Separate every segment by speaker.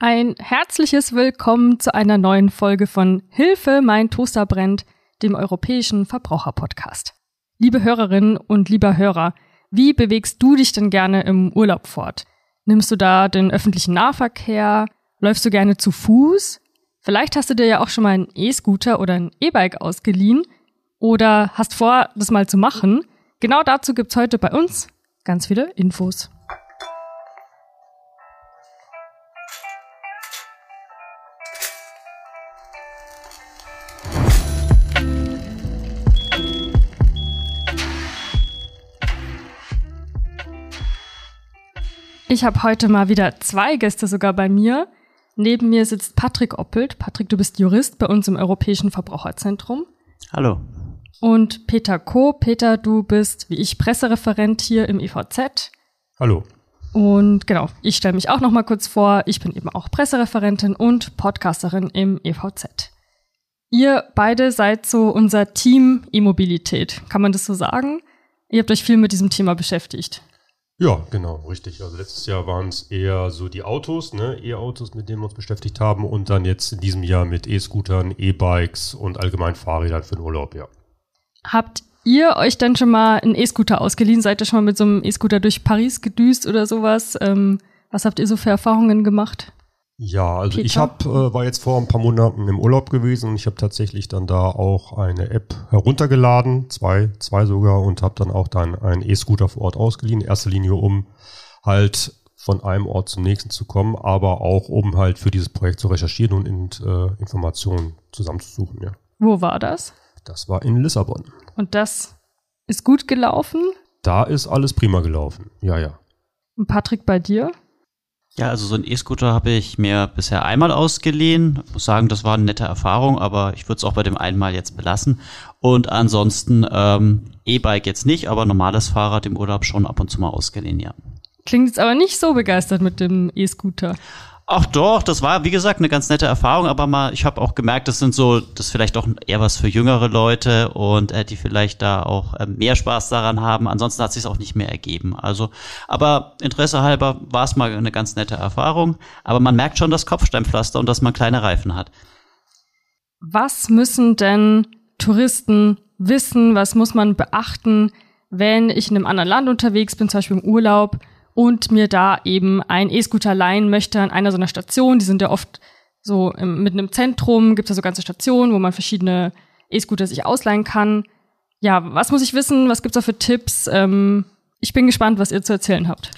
Speaker 1: Ein herzliches Willkommen zu einer neuen Folge von Hilfe, mein Toaster brennt, dem europäischen Verbraucherpodcast. Liebe Hörerinnen und lieber Hörer, wie bewegst du dich denn gerne im Urlaub fort? Nimmst du da den öffentlichen Nahverkehr? Läufst du gerne zu Fuß? Vielleicht hast du dir ja auch schon mal einen E-Scooter oder ein E-Bike ausgeliehen oder hast vor, das mal zu machen. Genau dazu gibt's heute bei uns ganz viele Infos. Ich habe heute mal wieder zwei Gäste sogar bei mir. Neben mir sitzt Patrick Oppelt. Patrick, du bist Jurist bei uns im Europäischen Verbraucherzentrum.
Speaker 2: Hallo.
Speaker 1: Und Peter Co. Peter, du bist wie ich Pressereferent hier im EVZ.
Speaker 3: Hallo.
Speaker 1: Und genau, ich stelle mich auch noch mal kurz vor. Ich bin eben auch Pressereferentin und Podcasterin im EVZ. Ihr beide seid so unser Team E-Mobilität. Kann man das so sagen? Ihr habt euch viel mit diesem Thema beschäftigt.
Speaker 3: Ja, genau, richtig. Also letztes Jahr waren es eher so die Autos, ne, E-Autos, mit denen wir uns beschäftigt haben und dann jetzt in diesem Jahr mit E-Scootern, E-Bikes und allgemein Fahrrädern für den Urlaub, ja.
Speaker 1: Habt ihr euch dann schon mal einen E-Scooter ausgeliehen? Seid ihr schon mal mit so einem E-Scooter durch Paris gedüst oder sowas? Ähm, was habt ihr so für Erfahrungen gemacht?
Speaker 3: Ja, also Peter? ich hab, äh, war jetzt vor ein paar Monaten im Urlaub gewesen und ich habe tatsächlich dann da auch eine App heruntergeladen, zwei, zwei sogar, und habe dann auch dann einen E-Scooter vor Ort ausgeliehen. In erster Linie, um halt von einem Ort zum nächsten zu kommen, aber auch um halt für dieses Projekt zu recherchieren und in, äh, Informationen zusammenzusuchen. Ja.
Speaker 1: Wo war das?
Speaker 3: Das war in Lissabon.
Speaker 1: Und das ist gut gelaufen?
Speaker 3: Da ist alles prima gelaufen. Ja, ja.
Speaker 1: Und Patrick, bei dir?
Speaker 2: Ja, also so ein E-Scooter habe ich mir bisher einmal ausgeliehen. Ich muss sagen, das war eine nette Erfahrung, aber ich würde es auch bei dem einmal jetzt belassen. Und ansonsten ähm, E-Bike jetzt nicht, aber normales Fahrrad im Urlaub schon ab und zu mal ausgeliehen, ja.
Speaker 1: Klingt jetzt aber nicht so begeistert mit dem E-Scooter.
Speaker 2: Ach doch, das war wie gesagt eine ganz nette Erfahrung, aber mal, ich habe auch gemerkt, das sind so, das ist vielleicht auch eher was für jüngere Leute und äh, die vielleicht da auch äh, mehr Spaß daran haben. Ansonsten hat sich auch nicht mehr ergeben. Also, aber Interesse halber war es mal eine ganz nette Erfahrung. Aber man merkt schon das Kopfsteinpflaster und dass man kleine Reifen hat.
Speaker 1: Was müssen denn Touristen wissen? Was muss man beachten, wenn ich in einem anderen Land unterwegs bin, zum Beispiel im Urlaub? Und mir da eben ein E-Scooter leihen möchte an einer so einer Station. Die sind ja oft so im, mitten im Zentrum, gibt es da so ganze Stationen, wo man verschiedene E-Scooter sich ausleihen kann. Ja, was muss ich wissen? Was gibt's da für Tipps? Ähm, ich bin gespannt, was ihr zu erzählen habt.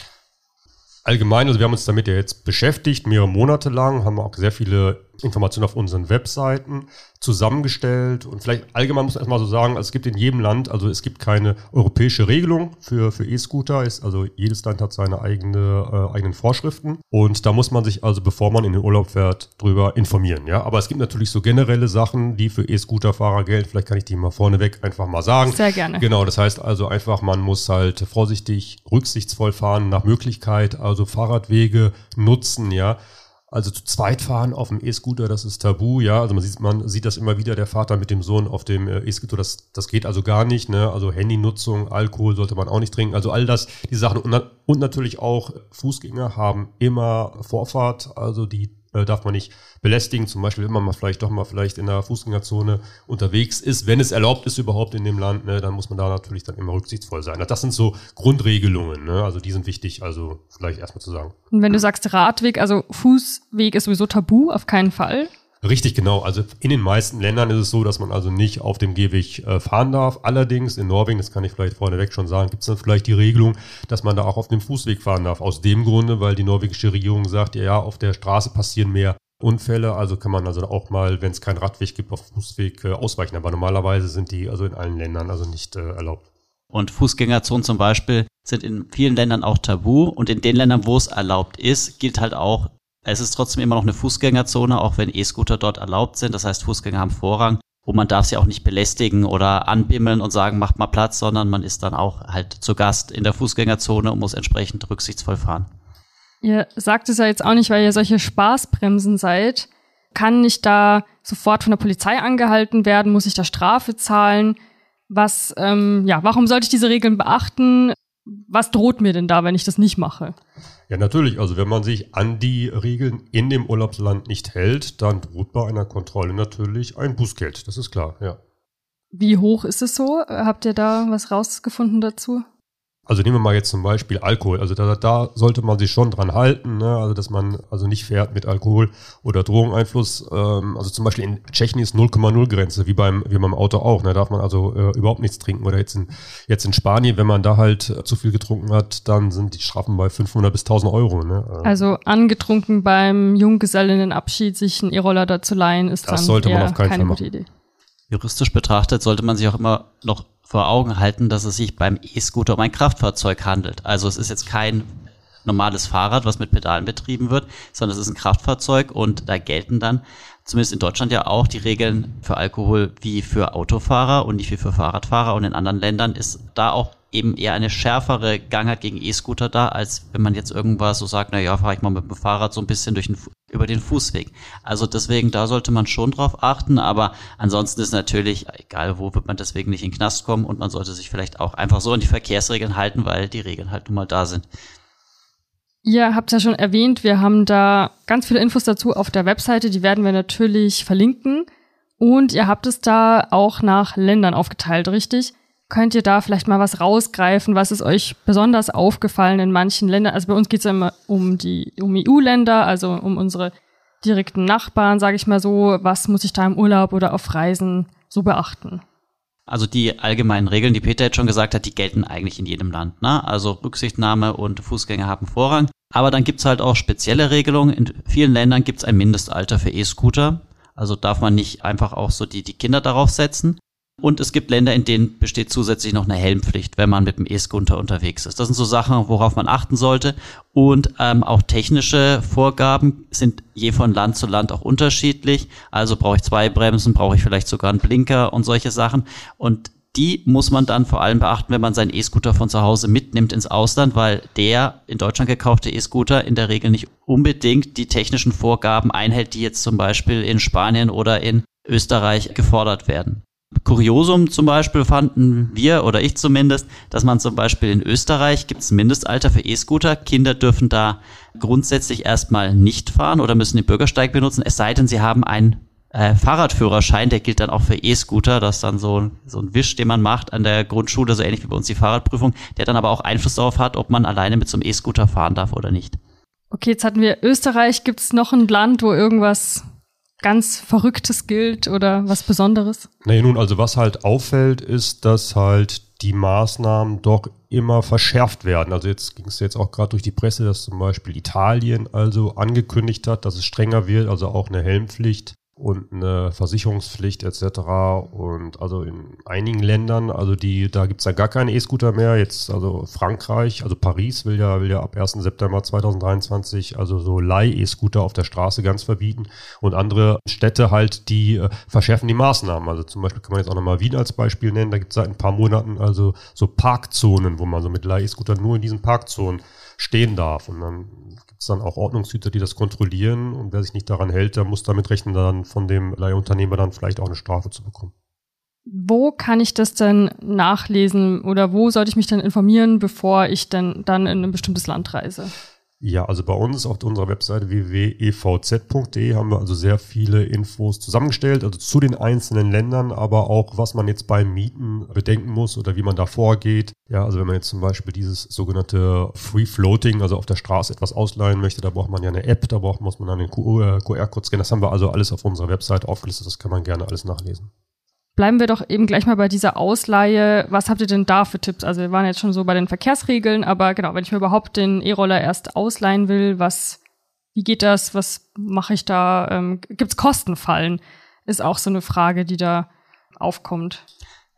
Speaker 3: Allgemein, also wir haben uns damit ja jetzt beschäftigt, mehrere Monate lang, haben auch sehr viele Informationen auf unseren Webseiten zusammengestellt und vielleicht allgemein muss man erstmal so sagen, also es gibt in jedem Land, also es gibt keine europäische Regelung für, für E-Scooter, also jedes Land hat seine eigene, äh, eigenen Vorschriften und da muss man sich also, bevor man in den Urlaub fährt, drüber informieren, ja. Aber es gibt natürlich so generelle Sachen, die für E-Scooter-Fahrer gelten, vielleicht kann ich die mal vorneweg einfach mal sagen.
Speaker 1: Sehr gerne.
Speaker 3: Genau, das heißt also einfach, man muss halt vorsichtig, rücksichtsvoll fahren, nach Möglichkeit, also Fahrradwege nutzen, ja. Also zu zweit fahren auf dem E-Scooter, das ist tabu, ja. Also man sieht, man sieht das immer wieder, der Vater mit dem Sohn auf dem äh, E-Scooter, das, das geht also gar nicht, ne. Also Handynutzung, Alkohol sollte man auch nicht trinken. Also all das, die Sachen. Und, und natürlich auch Fußgänger haben immer Vorfahrt, also die äh, darf man nicht belästigen. Zum Beispiel, wenn man mal vielleicht doch mal vielleicht in der Fußgängerzone unterwegs ist, wenn es erlaubt ist überhaupt in dem Land, ne, dann muss man da natürlich dann immer rücksichtsvoll sein. Das sind so Grundregelungen, ne? also die sind wichtig, also vielleicht erstmal zu sagen.
Speaker 1: Und wenn du sagst Radweg, also Fußweg ist sowieso tabu, auf keinen Fall.
Speaker 3: Richtig, genau. Also in den meisten Ländern ist es so, dass man also nicht auf dem Gehweg äh, fahren darf. Allerdings in Norwegen, das kann ich vielleicht vorneweg schon sagen, gibt es dann vielleicht die Regelung, dass man da auch auf dem Fußweg fahren darf. Aus dem Grunde, weil die norwegische Regierung sagt, ja, ja auf der Straße passieren mehr Unfälle, also kann man also auch mal, wenn es keinen Radweg gibt, auf Fußweg äh, ausweichen. Aber normalerweise sind die also in allen Ländern also nicht äh, erlaubt.
Speaker 2: Und Fußgängerzonen zum Beispiel sind in vielen Ländern auch tabu und in den Ländern, wo es erlaubt ist, gilt halt auch es ist trotzdem immer noch eine Fußgängerzone, auch wenn E-Scooter dort erlaubt sind. Das heißt, Fußgänger haben Vorrang. Und man darf sie auch nicht belästigen oder anbimmeln und sagen, macht mal Platz, sondern man ist dann auch halt zu Gast in der Fußgängerzone und muss entsprechend rücksichtsvoll fahren.
Speaker 1: Ihr sagt es ja jetzt auch nicht, weil ihr solche Spaßbremsen seid. Kann ich da sofort von der Polizei angehalten werden? Muss ich da Strafe zahlen? Was, ähm, ja, warum sollte ich diese Regeln beachten? Was droht mir denn da, wenn ich das nicht mache?
Speaker 3: Ja, natürlich. Also wenn man sich an die Regeln in dem Urlaubsland nicht hält, dann droht bei einer Kontrolle natürlich ein Bußgeld. Das ist klar, ja.
Speaker 1: Wie hoch ist es so? Habt ihr da was rausgefunden dazu?
Speaker 3: Also nehmen wir mal jetzt zum Beispiel Alkohol. Also da, da sollte man sich schon dran halten, ne? also dass man also nicht fährt mit Alkohol oder Drogeneinfluss. Ähm, also zum Beispiel in Tschechien ist 0,0 Grenze, wie beim wie beim Auto auch. Da ne? darf man also äh, überhaupt nichts trinken. Oder jetzt in jetzt in Spanien, wenn man da halt äh, zu viel getrunken hat, dann sind die Strafen bei 500 bis 1000 Euro. Ne?
Speaker 1: Äh, also angetrunken beim Junggesellinnenabschied sich einen E-Roller da zu leihen, ist das dann sollte man auf keinen keine Fall gute Idee.
Speaker 2: Juristisch betrachtet sollte man sich auch immer noch vor Augen halten, dass es sich beim E-Scooter um ein Kraftfahrzeug handelt. Also es ist jetzt kein normales Fahrrad, was mit Pedalen betrieben wird, sondern es ist ein Kraftfahrzeug und da gelten dann zumindest in Deutschland ja auch die Regeln für Alkohol wie für Autofahrer und nicht wie für Fahrradfahrer und in anderen Ländern ist da auch eben eher eine schärfere Gangart gegen E-Scooter da, als wenn man jetzt irgendwas so sagt, na ja, fahre ich mal mit dem Fahrrad so ein bisschen durch den, über den Fußweg. Also deswegen, da sollte man schon drauf achten, aber ansonsten ist natürlich, egal wo, wird man deswegen nicht in den Knast kommen und man sollte sich vielleicht auch einfach so an die Verkehrsregeln halten, weil die Regeln halt nun mal da sind.
Speaker 1: Ihr habt ja schon erwähnt, wir haben da ganz viele Infos dazu auf der Webseite, die werden wir natürlich verlinken. Und ihr habt es da auch nach Ländern aufgeteilt, richtig? Könnt ihr da vielleicht mal was rausgreifen? Was ist euch besonders aufgefallen in manchen Ländern? Also bei uns geht es ja immer um die um EU-Länder, also um unsere direkten Nachbarn, sage ich mal so. Was muss ich da im Urlaub oder auf Reisen so beachten?
Speaker 2: Also die allgemeinen Regeln, die Peter jetzt schon gesagt hat, die gelten eigentlich in jedem Land. Ne? Also Rücksichtnahme und Fußgänger haben Vorrang. Aber dann gibt's halt auch spezielle Regelungen. In vielen Ländern gibt's ein Mindestalter für E-Scooter. Also darf man nicht einfach auch so die, die Kinder darauf setzen. Und es gibt Länder, in denen besteht zusätzlich noch eine Helmpflicht, wenn man mit dem E-Scooter unterwegs ist. Das sind so Sachen, worauf man achten sollte. Und ähm, auch technische Vorgaben sind je von Land zu Land auch unterschiedlich. Also brauche ich zwei Bremsen, brauche ich vielleicht sogar einen Blinker und solche Sachen. Und die muss man dann vor allem beachten, wenn man seinen E-Scooter von zu Hause mitnimmt ins Ausland, weil der in Deutschland gekaufte E-Scooter in der Regel nicht unbedingt die technischen Vorgaben einhält, die jetzt zum Beispiel in Spanien oder in Österreich gefordert werden. Kuriosum zum Beispiel fanden wir oder ich zumindest, dass man zum Beispiel in Österreich gibt es ein Mindestalter für E-Scooter. Kinder dürfen da grundsätzlich erstmal nicht fahren oder müssen den Bürgersteig benutzen, es sei denn, sie haben einen äh, Fahrradführerschein, der gilt dann auch für E-Scooter. Das ist dann so, so ein Wisch, den man macht an der Grundschule, so ähnlich wie bei uns die Fahrradprüfung, der dann aber auch Einfluss darauf hat, ob man alleine mit so einem E-Scooter fahren darf oder nicht.
Speaker 1: Okay, jetzt hatten wir Österreich. Gibt es noch ein Land, wo irgendwas ganz Verrücktes gilt oder was Besonderes?
Speaker 3: Nee, nun, also was halt auffällt, ist, dass halt die Maßnahmen doch immer verschärft werden. Also jetzt ging es jetzt auch gerade durch die Presse, dass zum Beispiel Italien also angekündigt hat, dass es strenger wird, also auch eine Helmpflicht und eine Versicherungspflicht etc. Und also in einigen Ländern, also die, da gibt's ja gar keine E-Scooter mehr. Jetzt, also Frankreich, also Paris will ja, will ja ab 1. September 2023 also so Leih-E-Scooter auf der Straße ganz verbieten. Und andere Städte halt, die äh, verschärfen die Maßnahmen. Also zum Beispiel kann man jetzt auch nochmal Wien als Beispiel nennen. Da gibt's seit ein paar Monaten also so Parkzonen, wo man so mit Leih-E-Scooter nur in diesen Parkzonen stehen darf. Und dann gibt es dann auch Ordnungshüter, die das kontrollieren und wer sich nicht daran hält, der muss damit rechnen, dann von dem Leihunternehmer dann vielleicht auch eine Strafe zu bekommen.
Speaker 1: Wo kann ich das denn nachlesen oder wo sollte ich mich dann informieren, bevor ich denn dann in ein bestimmtes Land reise?
Speaker 3: Ja, also bei uns auf unserer Webseite www.evz.de haben wir also sehr viele Infos zusammengestellt, also zu den einzelnen Ländern, aber auch was man jetzt beim Mieten bedenken muss oder wie man da vorgeht. Ja, also wenn man jetzt zum Beispiel dieses sogenannte Free Floating, also auf der Straße etwas ausleihen möchte, da braucht man ja eine App, da braucht muss man dann den QR-Code scannen. Das haben wir also alles auf unserer Webseite aufgelistet, das kann man gerne alles nachlesen.
Speaker 1: Bleiben wir doch eben gleich mal bei dieser Ausleihe. Was habt ihr denn da für Tipps? Also wir waren jetzt schon so bei den Verkehrsregeln, aber genau, wenn ich mir überhaupt den E-Roller erst ausleihen will, was, wie geht das? Was mache ich da? Ähm, Gibt es Kostenfallen? Ist auch so eine Frage, die da aufkommt.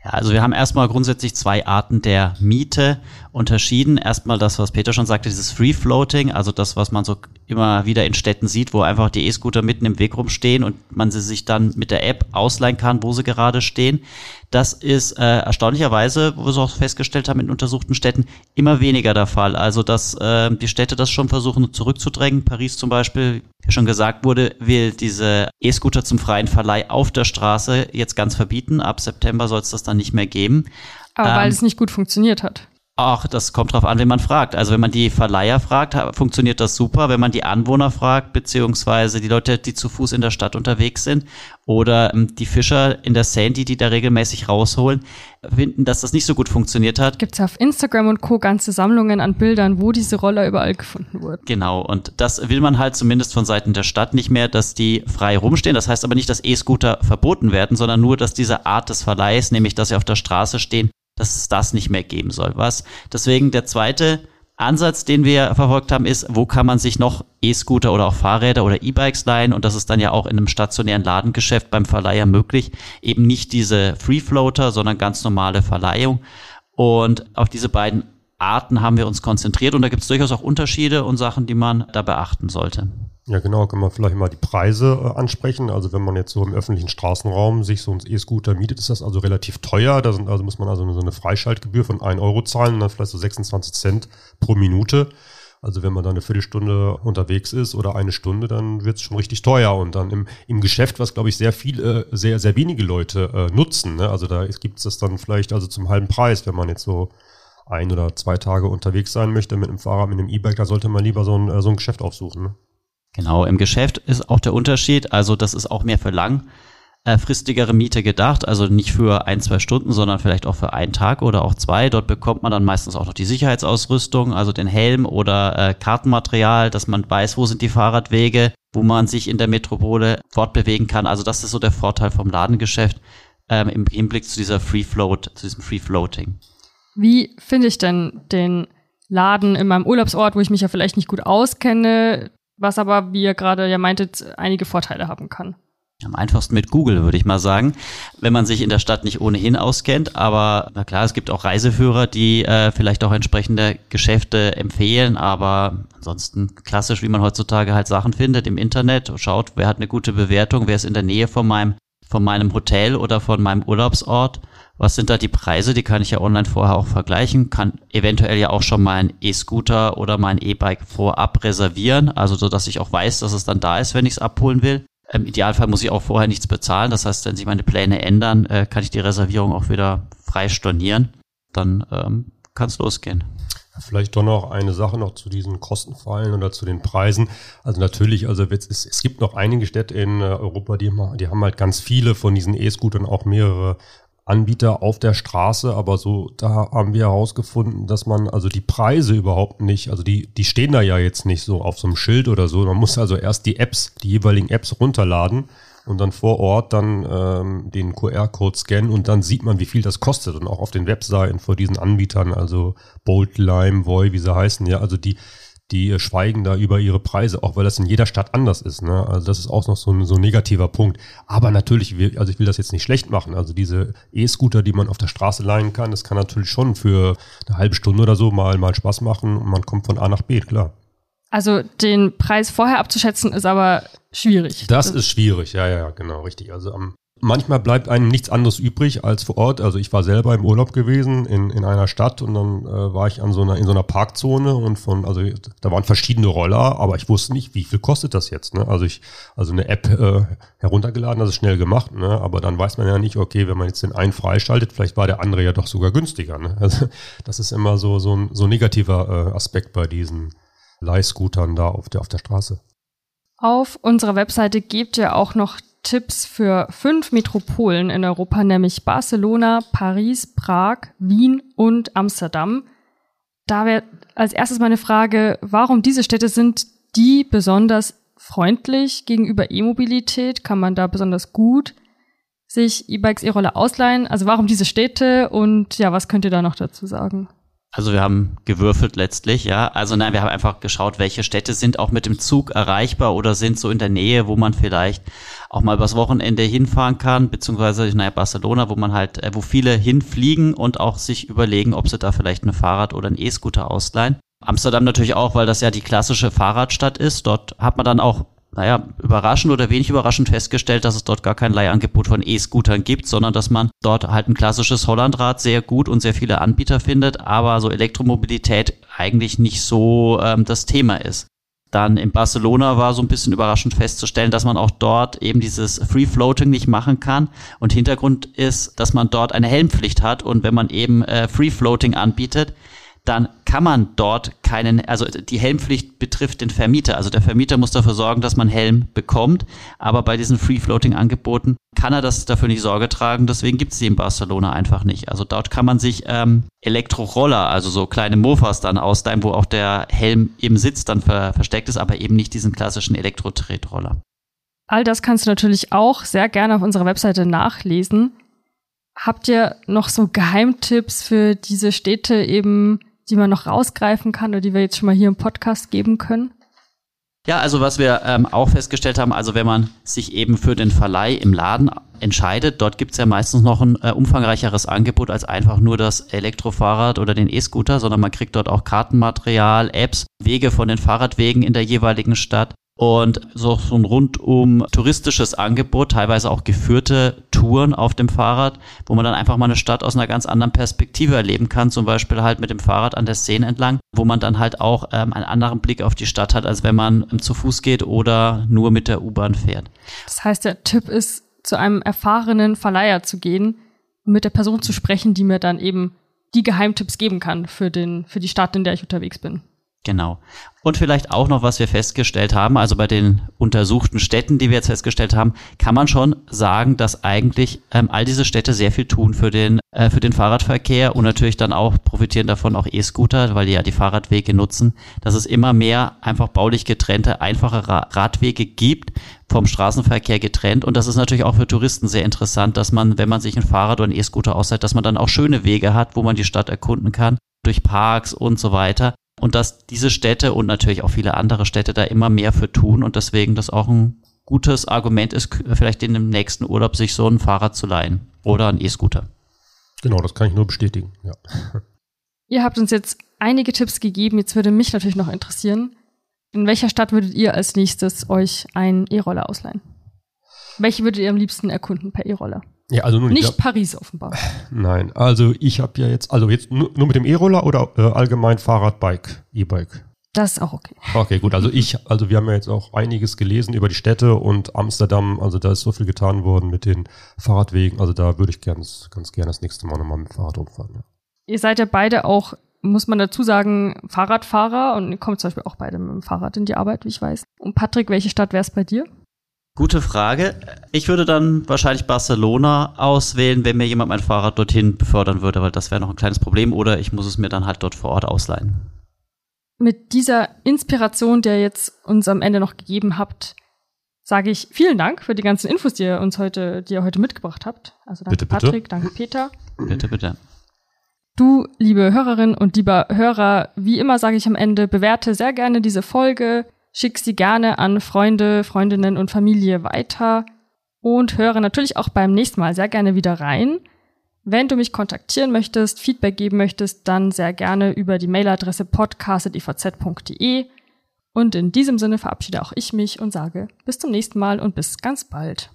Speaker 2: Ja, also wir haben erstmal grundsätzlich zwei Arten der Miete unterschieden. Erstmal das, was Peter schon sagte, dieses Free Floating, also das, was man so immer wieder in Städten sieht, wo einfach die E-Scooter mitten im Weg rumstehen und man sie sich dann mit der App ausleihen kann, wo sie gerade stehen. Das ist äh, erstaunlicherweise, wo wir es auch festgestellt haben in untersuchten Städten, immer weniger der Fall. Also dass äh, die Städte das schon versuchen zurückzudrängen. Paris zum Beispiel, wie schon gesagt wurde, will diese E-Scooter zum freien Verleih auf der Straße jetzt ganz verbieten. Ab September soll es das dann nicht mehr geben.
Speaker 1: Aber ähm, weil es nicht gut funktioniert hat.
Speaker 2: Ach, das kommt drauf an, wenn man fragt. Also wenn man die Verleiher fragt, funktioniert das super. Wenn man die Anwohner fragt, beziehungsweise die Leute, die zu Fuß in der Stadt unterwegs sind oder ähm, die Fischer in der Sandy, die da regelmäßig rausholen, finden, dass das nicht so gut funktioniert hat.
Speaker 1: Gibt es auf Instagram und Co. ganze Sammlungen an Bildern, wo diese Roller überall gefunden wurden.
Speaker 2: Genau, und das will man halt zumindest von Seiten der Stadt nicht mehr, dass die frei rumstehen. Das heißt aber nicht, dass E-Scooter verboten werden, sondern nur, dass diese Art des Verleihs, nämlich dass sie auf der Straße stehen, dass es das nicht mehr geben soll. Was deswegen der zweite Ansatz, den wir verfolgt haben, ist, wo kann man sich noch E-Scooter oder auch Fahrräder oder E-Bikes leihen? Und das ist dann ja auch in einem stationären Ladengeschäft beim Verleiher möglich. Eben nicht diese Free Floater, sondern ganz normale Verleihung. Und auf diese beiden Arten haben wir uns konzentriert und da gibt es durchaus auch Unterschiede und Sachen, die man da beachten sollte.
Speaker 3: Ja, genau, kann man vielleicht mal die Preise äh, ansprechen. Also wenn man jetzt so im öffentlichen Straßenraum sich so ein E-Scooter mietet, ist das also relativ teuer. Da sind, also muss man also so eine Freischaltgebühr von 1 Euro zahlen und dann vielleicht so 26 Cent pro Minute. Also wenn man da eine Viertelstunde unterwegs ist oder eine Stunde, dann wird es schon richtig teuer. Und dann im, im Geschäft, was glaube ich sehr viele, äh, sehr, sehr wenige Leute äh, nutzen. Ne? Also da gibt es das dann vielleicht also zum halben Preis, wenn man jetzt so ein oder zwei Tage unterwegs sein möchte mit einem Fahrrad, mit einem E-Bike, da sollte man lieber so ein, äh, so ein Geschäft aufsuchen. Ne?
Speaker 2: Genau, im Geschäft ist auch der Unterschied. Also das ist auch mehr für langfristigere Miete gedacht. Also nicht für ein, zwei Stunden, sondern vielleicht auch für einen Tag oder auch zwei. Dort bekommt man dann meistens auch noch die Sicherheitsausrüstung, also den Helm oder äh, Kartenmaterial, dass man weiß, wo sind die Fahrradwege, wo man sich in der Metropole fortbewegen kann. Also das ist so der Vorteil vom Ladengeschäft ähm, im Hinblick zu dieser Free Float, zu diesem Free Floating.
Speaker 1: Wie finde ich denn den Laden in meinem Urlaubsort, wo ich mich ja vielleicht nicht gut auskenne, was aber, wie ihr gerade ja meintet, einige Vorteile haben kann.
Speaker 2: Am einfachsten mit Google, würde ich mal sagen, wenn man sich in der Stadt nicht ohnehin auskennt. Aber na klar, es gibt auch Reiseführer, die äh, vielleicht auch entsprechende Geschäfte empfehlen. Aber ansonsten klassisch, wie man heutzutage halt Sachen findet im Internet, schaut, wer hat eine gute Bewertung, wer ist in der Nähe von meinem, von meinem Hotel oder von meinem Urlaubsort was sind da die Preise? Die kann ich ja online vorher auch vergleichen, kann eventuell ja auch schon mein E-Scooter oder mein E-Bike vorab reservieren, also so, dass ich auch weiß, dass es dann da ist, wenn ich es abholen will. Im Idealfall muss ich auch vorher nichts bezahlen. Das heißt, wenn sich meine Pläne ändern, äh, kann ich die Reservierung auch wieder frei stornieren. Dann ähm, kann es losgehen.
Speaker 3: Vielleicht doch noch eine Sache noch zu diesen Kostenfallen oder zu den Preisen. Also natürlich, also es, es gibt noch einige Städte in äh, Europa, die, die haben halt ganz viele von diesen E-Scootern, auch mehrere Anbieter auf der Straße, aber so, da haben wir herausgefunden, dass man also die Preise überhaupt nicht, also die, die stehen da ja jetzt nicht so auf so einem Schild oder so. Man muss also erst die Apps, die jeweiligen Apps runterladen und dann vor Ort dann ähm, den QR-Code scannen und dann sieht man, wie viel das kostet. Und auch auf den Webseiten vor diesen Anbietern, also Bolt, Lime, Voy, wie sie heißen, ja, also die, die schweigen da über ihre Preise, auch weil das in jeder Stadt anders ist. Ne? Also das ist auch noch so ein, so ein negativer Punkt. Aber natürlich, also ich will das jetzt nicht schlecht machen. Also diese E-Scooter, die man auf der Straße leihen kann, das kann natürlich schon für eine halbe Stunde oder so mal, mal Spaß machen und man kommt von A nach B, klar.
Speaker 1: Also den Preis vorher abzuschätzen ist aber schwierig.
Speaker 3: Das, das ist schwierig, ja, ja, genau, richtig. Also am Manchmal bleibt einem nichts anderes übrig als vor Ort. Also ich war selber im Urlaub gewesen in, in einer Stadt und dann äh, war ich an so einer, in so einer Parkzone und von, also da waren verschiedene Roller, aber ich wusste nicht, wie viel kostet das jetzt. Ne? Also ich, also eine App äh, heruntergeladen, das ist schnell gemacht, ne? aber dann weiß man ja nicht, okay, wenn man jetzt den einen freischaltet, vielleicht war der andere ja doch sogar günstiger. Ne? Also das ist immer so, so ein so negativer äh, Aspekt bei diesen Leihscootern da auf der, auf der Straße.
Speaker 1: Auf unserer Webseite gebt ihr auch noch Tipps für fünf Metropolen in Europa, nämlich Barcelona, Paris, Prag, Wien und Amsterdam. Da wäre als erstes meine Frage, warum diese Städte sind die besonders freundlich gegenüber E-Mobilität? Kann man da besonders gut sich E-Bikes, E-Roller ausleihen? Also warum diese Städte und ja, was könnt ihr da noch dazu sagen?
Speaker 2: Also wir haben gewürfelt letztlich, ja. Also nein, wir haben einfach geschaut, welche Städte sind auch mit dem Zug erreichbar oder sind so in der Nähe, wo man vielleicht auch mal übers Wochenende hinfahren kann, beziehungsweise naja, Barcelona, wo man halt, äh, wo viele hinfliegen und auch sich überlegen, ob sie da vielleicht ein Fahrrad oder ein E-Scooter ausleihen. Amsterdam natürlich auch, weil das ja die klassische Fahrradstadt ist. Dort hat man dann auch naja, überraschend oder wenig überraschend festgestellt, dass es dort gar kein Leihangebot von E-Scootern gibt, sondern dass man dort halt ein klassisches Hollandrad sehr gut und sehr viele Anbieter findet, aber so Elektromobilität eigentlich nicht so ähm, das Thema ist. Dann in Barcelona war so ein bisschen überraschend festzustellen, dass man auch dort eben dieses Free Floating nicht machen kann. Und Hintergrund ist, dass man dort eine Helmpflicht hat und wenn man eben äh, Free Floating anbietet, dann kann man dort keinen, also die Helmpflicht betrifft den Vermieter. Also der Vermieter muss dafür sorgen, dass man Helm bekommt. Aber bei diesen Free-Floating-Angeboten kann er das dafür nicht Sorge tragen. Deswegen gibt es die in Barcelona einfach nicht. Also dort kann man sich ähm, Elektroroller, also so kleine Mofas dann ausleihen, wo auch der Helm im Sitz dann ver versteckt ist, aber eben nicht diesen klassischen Elektro-Tretroller.
Speaker 1: All das kannst du natürlich auch sehr gerne auf unserer Webseite nachlesen. Habt ihr noch so Geheimtipps für diese Städte eben, die man noch rausgreifen kann oder die wir jetzt schon mal hier im Podcast geben können?
Speaker 2: Ja, also was wir ähm, auch festgestellt haben, also wenn man sich eben für den Verleih im Laden entscheidet, dort gibt's ja meistens noch ein äh, umfangreicheres Angebot als einfach nur das Elektrofahrrad oder den E-Scooter, sondern man kriegt dort auch Kartenmaterial, Apps, Wege von den Fahrradwegen in der jeweiligen Stadt und so, so ein rundum touristisches Angebot, teilweise auch geführte Touren auf dem Fahrrad, wo man dann einfach mal eine Stadt aus einer ganz anderen Perspektive erleben kann, zum Beispiel halt mit dem Fahrrad an der Szene entlang, wo man dann halt auch ähm, einen anderen Blick auf die Stadt hat, als wenn man ähm, zu Fuß geht oder nur mit der U-Bahn fährt.
Speaker 1: Das heißt, der Tipp ist, zu einem erfahrenen Verleiher zu gehen und mit der Person zu sprechen, die mir dann eben die Geheimtipps geben kann für den, für die Stadt, in der ich unterwegs bin.
Speaker 2: Genau. Und vielleicht auch noch, was wir festgestellt haben, also bei den untersuchten Städten, die wir jetzt festgestellt haben, kann man schon sagen, dass eigentlich ähm, all diese Städte sehr viel tun für den, äh, für den Fahrradverkehr und natürlich dann auch profitieren davon auch E-Scooter, weil die ja die Fahrradwege nutzen, dass es immer mehr einfach baulich getrennte, einfache Ra Radwege gibt, vom Straßenverkehr getrennt. Und das ist natürlich auch für Touristen sehr interessant, dass man, wenn man sich ein Fahrrad oder ein E-Scooter ausleiht, dass man dann auch schöne Wege hat, wo man die Stadt erkunden kann, durch Parks und so weiter und dass diese Städte und natürlich auch viele andere Städte da immer mehr für tun und deswegen das auch ein gutes Argument ist, vielleicht in dem nächsten Urlaub sich so ein Fahrrad zu leihen oder ein E-Scooter.
Speaker 3: Genau, das kann ich nur bestätigen, ja.
Speaker 1: Ihr habt uns jetzt einige Tipps gegeben. Jetzt würde mich natürlich noch interessieren, in welcher Stadt würdet ihr als nächstes euch einen E-Roller ausleihen? Welche würdet ihr am liebsten erkunden per E-Roller?
Speaker 3: Ja, also
Speaker 1: nur, nicht ja, Paris offenbar.
Speaker 3: Nein, also ich habe ja jetzt, also jetzt nur, nur mit dem E-Roller oder äh, allgemein Fahrrad, Bike, E-Bike.
Speaker 1: Das ist auch okay.
Speaker 3: Okay, gut. Also ich, also wir haben ja jetzt auch einiges gelesen über die Städte und Amsterdam. Also da ist so viel getan worden mit den Fahrradwegen. Also da würde ich ganz, ganz gerne das nächste Mal nochmal mit dem Fahrrad umfahren. Ja.
Speaker 1: Ihr seid ja beide auch, muss man dazu sagen, Fahrradfahrer und ihr kommt zum Beispiel auch beide mit dem Fahrrad in die Arbeit, wie ich weiß. Und Patrick, welche Stadt wäre es bei dir?
Speaker 2: Gute Frage. Ich würde dann wahrscheinlich Barcelona auswählen, wenn mir jemand mein Fahrrad dorthin befördern würde, weil das wäre noch ein kleines Problem oder ich muss es mir dann halt dort vor Ort ausleihen.
Speaker 1: Mit dieser Inspiration, der ihr jetzt uns am Ende noch gegeben habt, sage ich vielen Dank für die ganzen Infos, die ihr uns heute, die ihr heute mitgebracht habt. Also danke bitte, Patrick, bitte. danke Peter.
Speaker 2: Bitte, bitte.
Speaker 1: Du, liebe Hörerinnen und lieber Hörer, wie immer sage ich am Ende, bewerte sehr gerne diese Folge, Schick sie gerne an Freunde, Freundinnen und Familie weiter und höre natürlich auch beim nächsten Mal sehr gerne wieder rein. Wenn du mich kontaktieren möchtest, Feedback geben möchtest, dann sehr gerne über die Mailadresse podcast.ivz.de. Und in diesem Sinne verabschiede auch ich mich und sage bis zum nächsten Mal und bis ganz bald.